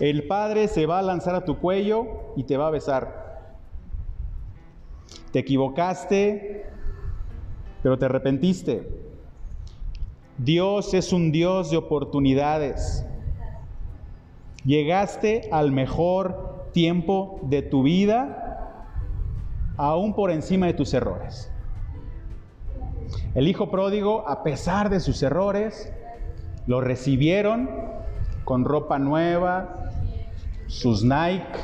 el Padre se va a lanzar a tu cuello y te va a besar. Te equivocaste, pero te arrepentiste. Dios es un Dios de oportunidades. Llegaste al mejor tiempo de tu vida, aún por encima de tus errores. El hijo pródigo, a pesar de sus errores, lo recibieron con ropa nueva, sus Nike,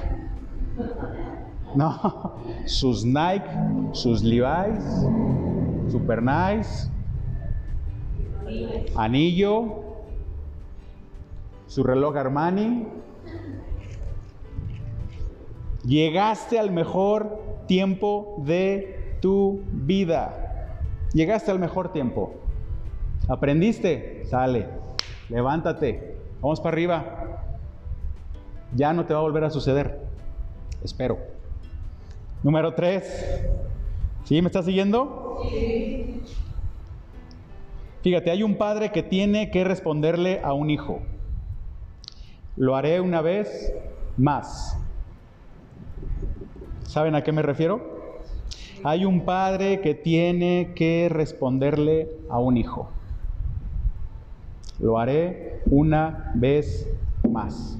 no, sus Nike, sus Levi's, super nice, anillo, su reloj Armani. Llegaste al mejor tiempo de tu vida. Llegaste al mejor tiempo. ¿Aprendiste? Sale. Levántate. Vamos para arriba. Ya no te va a volver a suceder. Espero. Número tres. ¿Sí? ¿Me estás siguiendo? Sí. Fíjate, hay un padre que tiene que responderle a un hijo. Lo haré una vez más. ¿Saben a qué me refiero? Hay un padre que tiene que responderle a un hijo. Lo haré una vez más.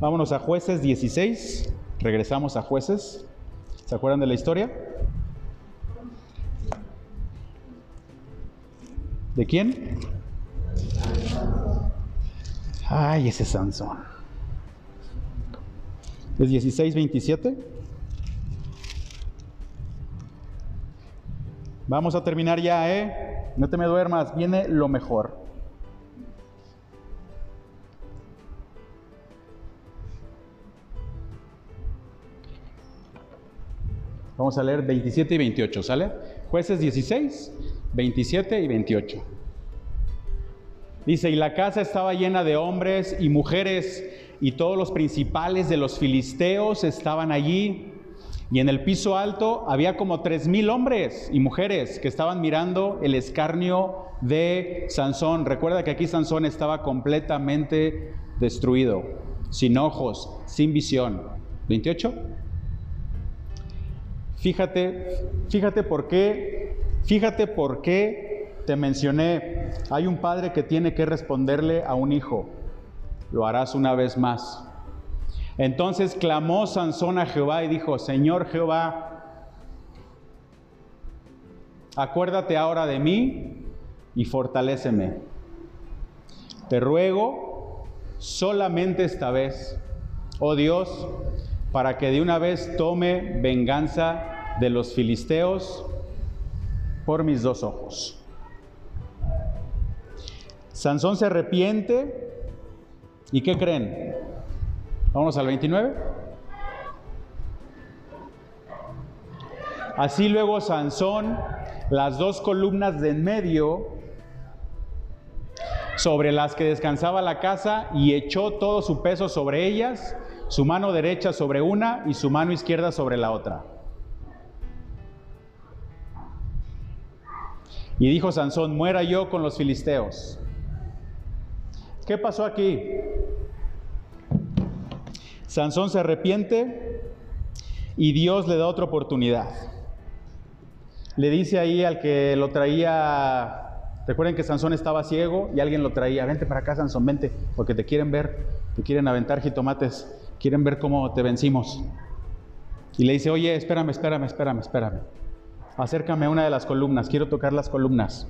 Vámonos a jueces 16. Regresamos a jueces. ¿Se acuerdan de la historia? ¿De quién? Ay, ese Sansón. ¿Es 16, 27? Vamos a terminar ya, ¿eh? No te me duermas, viene lo mejor. Vamos a leer 27 y 28, ¿sale? Jueces 16, 27 y 28. Dice, y la casa estaba llena de hombres y mujeres, y todos los principales de los filisteos estaban allí. Y en el piso alto había como tres mil hombres y mujeres que estaban mirando el escarnio de Sansón. Recuerda que aquí Sansón estaba completamente destruido, sin ojos, sin visión. 28. Fíjate, fíjate por qué, fíjate por qué te mencioné, hay un padre que tiene que responderle a un hijo. Lo harás una vez más. Entonces clamó Sansón a Jehová y dijo, Señor Jehová, acuérdate ahora de mí y fortaléceme. Te ruego solamente esta vez, oh Dios, para que de una vez tome venganza de los filisteos por mis dos ojos. Sansón se arrepiente. ¿Y qué creen? Vamos al 29. Así luego Sansón, las dos columnas de en medio sobre las que descansaba la casa y echó todo su peso sobre ellas, su mano derecha sobre una y su mano izquierda sobre la otra. Y dijo Sansón, muera yo con los filisteos. ¿Qué pasó aquí? Sansón se arrepiente y Dios le da otra oportunidad. Le dice ahí al que lo traía, recuerden que Sansón estaba ciego y alguien lo traía, vente para acá Sansón, vente, porque te quieren ver, te quieren aventar jitomates, quieren ver cómo te vencimos. Y le dice, oye, espérame, espérame, espérame, espérame. Acércame a una de las columnas, quiero tocar las columnas.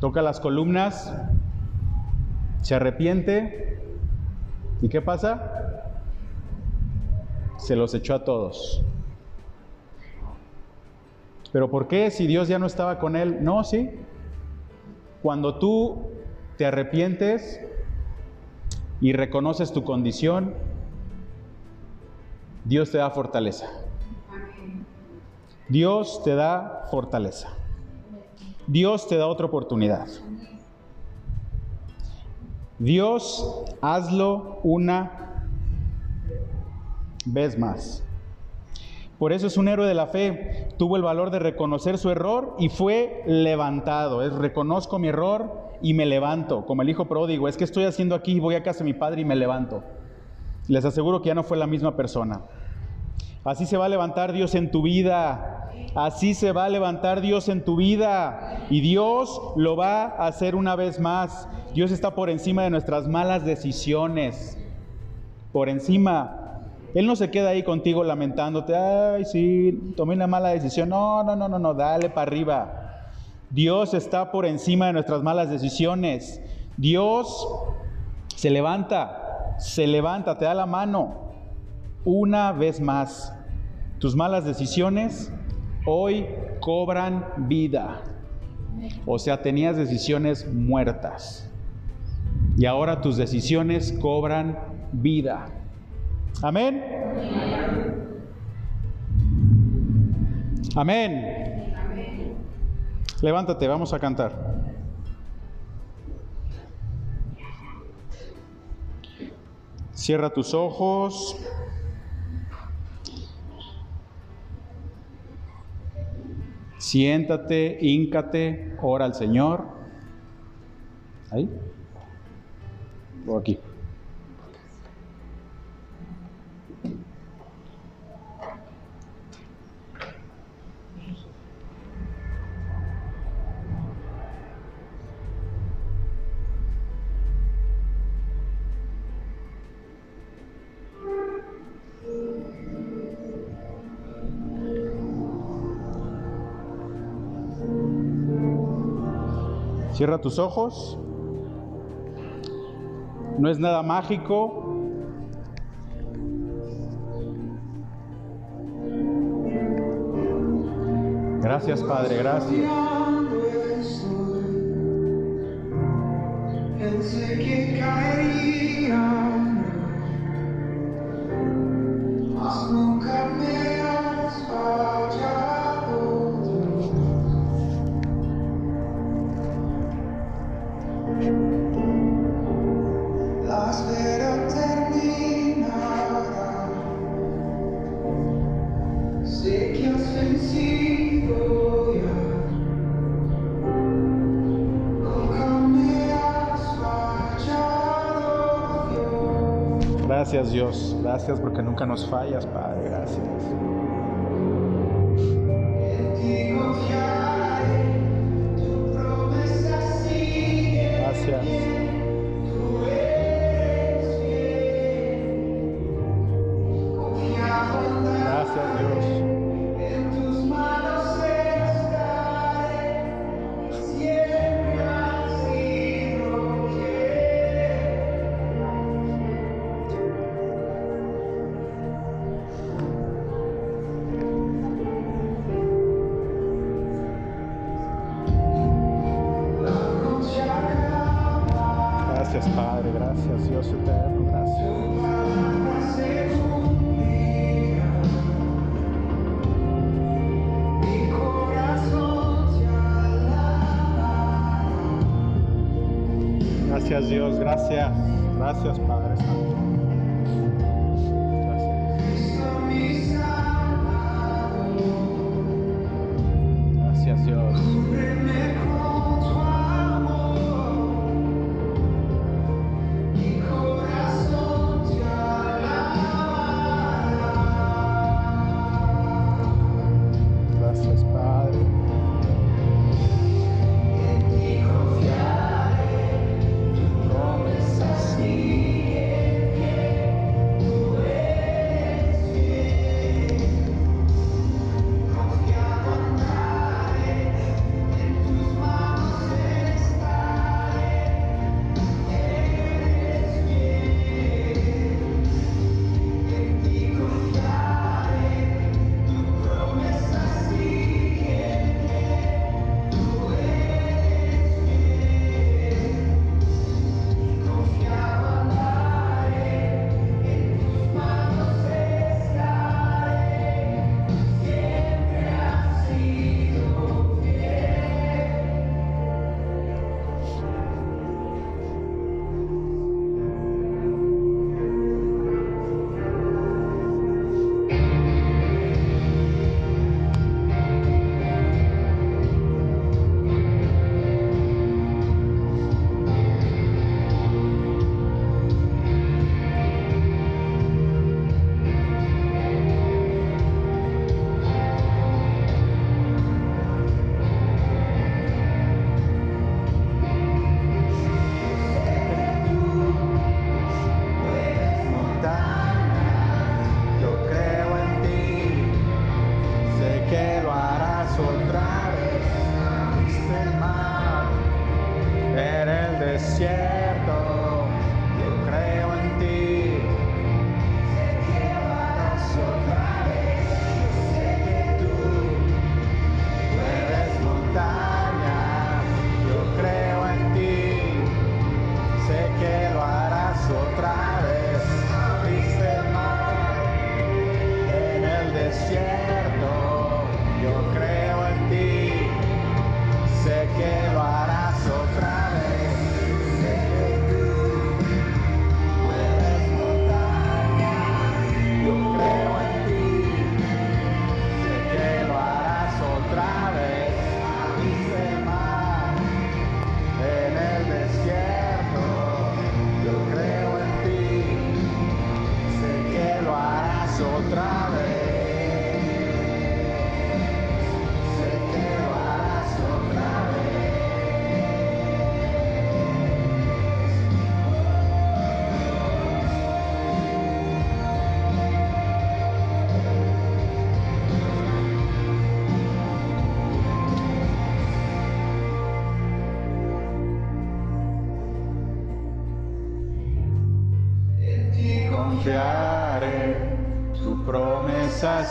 Toca las columnas se arrepiente y ¿qué pasa? Se los echó a todos. ¿Pero por qué si Dios ya no estaba con él? No, sí. Cuando tú te arrepientes y reconoces tu condición, Dios te da fortaleza. Dios te da fortaleza. Dios te da otra oportunidad. Dios, hazlo una vez más. Por eso es un héroe de la fe. Tuvo el valor de reconocer su error y fue levantado. Es reconozco mi error y me levanto. Como el hijo pródigo, es que estoy haciendo aquí, voy a casa de mi padre y me levanto. Les aseguro que ya no fue la misma persona. Así se va a levantar Dios en tu vida. Así se va a levantar Dios en tu vida. Y Dios lo va a hacer una vez más. Dios está por encima de nuestras malas decisiones. por encima. Él no se queda ahí contigo lamentándote, ay, sí, tomé una mala decisión. No, no, no, no, no, dale para arriba. Dios está por encima de nuestras malas decisiones. Dios se levanta, se levanta, te da la mano. Una vez más, tus malas decisiones hoy cobran vida. O sea, tenías decisiones muertas. Y ahora tus decisiones cobran vida. Amén. Amén. Levántate, vamos a cantar. Cierra tus ojos. Siéntate, híncate, ora al Señor. Ahí. O aquí. Cierra tus ojos. No es nada mágico. Gracias, Padre, gracias. Dios. Gracias porque nunca nos fallas, Padre. Gracias. Gracias. Gracias, Dios. Gracias, Dios. Gracias. Gracias, Padre.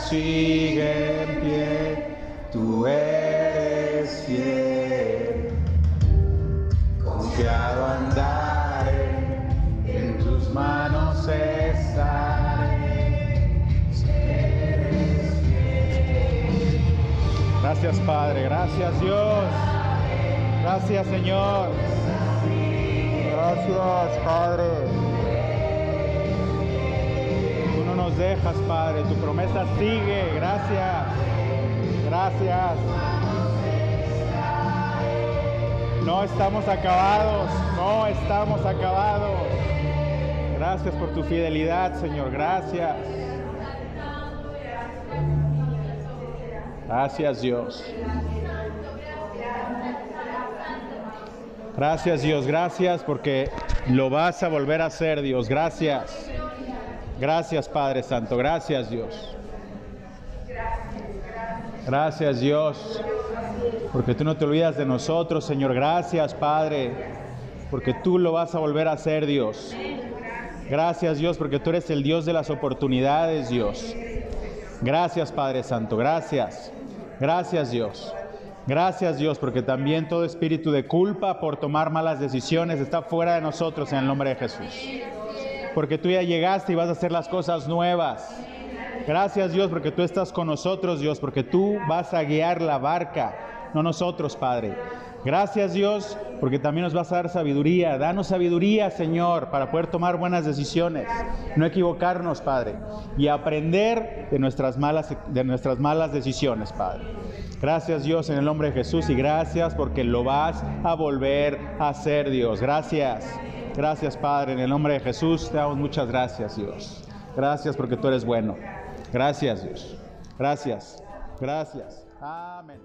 Sigue en pie, tú eres fiel. Confiado andaré, en tus manos estaré. Gracias Padre, gracias Dios, gracias Señor, gracias Padre. Nos dejas Padre, tu promesa sigue, gracias, gracias. No estamos acabados, no estamos acabados. Gracias por tu fidelidad Señor, gracias. Gracias Dios. Gracias Dios, gracias porque lo vas a volver a hacer Dios, gracias. Gracias Padre Santo, gracias Dios. Gracias Dios, porque tú no te olvidas de nosotros Señor, gracias Padre, porque tú lo vas a volver a hacer Dios. Gracias Dios, porque tú eres el Dios de las oportunidades Dios. Gracias Padre Santo, gracias. Gracias Dios. Gracias Dios, porque también todo espíritu de culpa por tomar malas decisiones está fuera de nosotros en el nombre de Jesús. Porque tú ya llegaste y vas a hacer las cosas nuevas. Gracias Dios, porque tú estás con nosotros Dios, porque tú vas a guiar la barca, no nosotros Padre. Gracias Dios, porque también nos vas a dar sabiduría. Danos sabiduría, Señor, para poder tomar buenas decisiones, no equivocarnos, Padre, y aprender de nuestras malas, de nuestras malas decisiones, Padre. Gracias Dios en el nombre de Jesús y gracias porque lo vas a volver a hacer, Dios. Gracias. Gracias, Padre. En el nombre de Jesús te damos muchas gracias, Dios. Gracias porque tú eres bueno. Gracias, Dios. Gracias. Gracias. Amén.